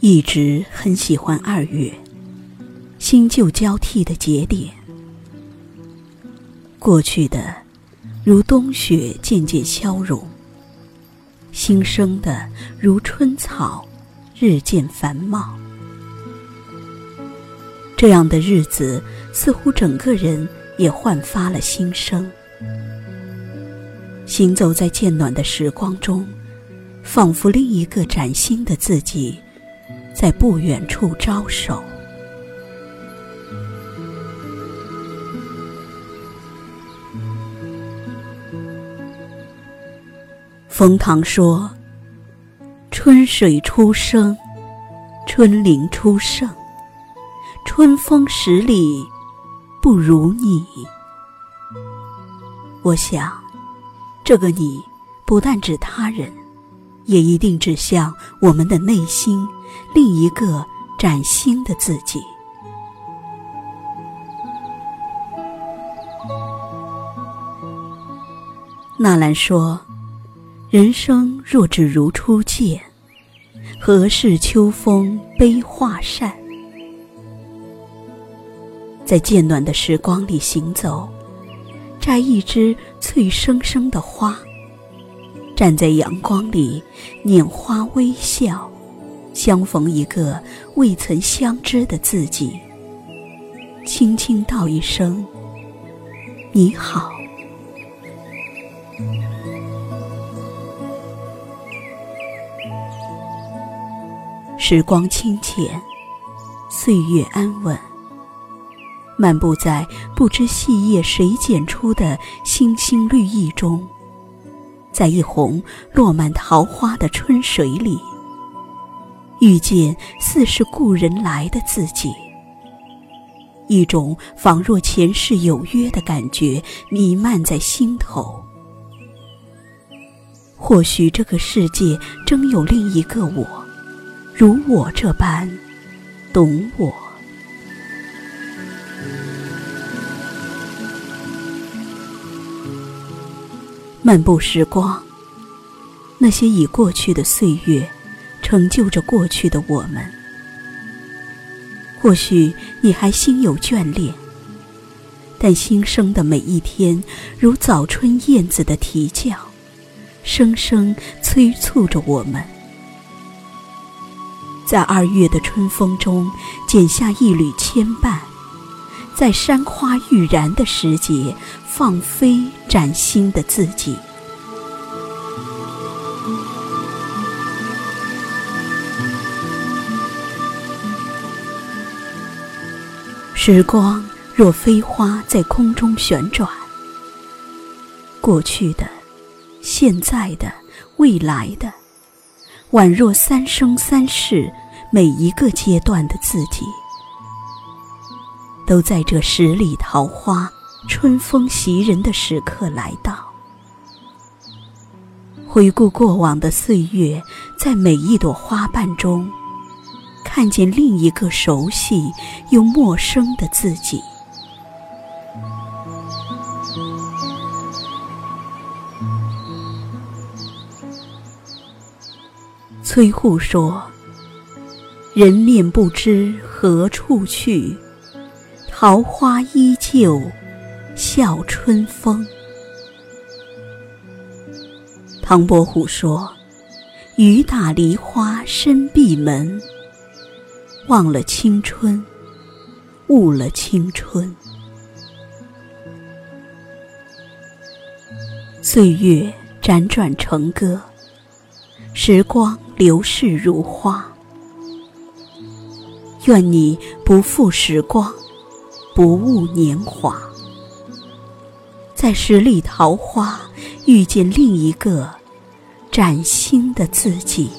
一直很喜欢二月新旧交替的节点过去的如冬雪渐渐消融新生的如春草日渐繁茂。这样的日子，似乎整个人也焕发了新生。行走在渐暖的时光中，仿佛另一个崭新的自己。在不远处招手。冯唐说：“春水初生，春林初盛，春风十里不如你。”我想，这个“你”不但指他人，也一定指向我们的内心。另一个崭新的自己。纳兰说：“人生若只如初见，何事秋风悲画扇？”在渐暖的时光里行走，摘一枝翠生生的花，站在阳光里拈花微笑。相逢一个未曾相知的自己，轻轻道一声“你好”。时光清浅，岁月安稳。漫步在不知细叶谁剪出的星星绿意中，在一泓落满桃花的春水里。遇见似是故人来的自己，一种仿若前世有约的感觉弥漫在心头。或许这个世界真有另一个我，如我这般懂我。漫步时光，那些已过去的岁月。成就着过去的我们。或许你还心有眷恋，但新生的每一天，如早春燕子的啼叫，声声催促着我们。在二月的春风中，剪下一缕牵绊；在山花欲燃的时节，放飞崭新的自己。时光若飞花在空中旋转，过去的、现在的、未来的，宛若三生三世，每一个阶段的自己，都在这十里桃花、春风袭人的时刻来到。回顾过往的岁月，在每一朵花瓣中。看见另一个熟悉又陌生的自己。崔护说：“人面不知何处去，桃花依旧笑春风。”唐伯虎说：“雨打梨花深闭门。”忘了青春，误了青春。岁月辗转成歌，时光流逝如花。愿你不负时光，不误年华，在十里桃花遇见另一个崭新的自己。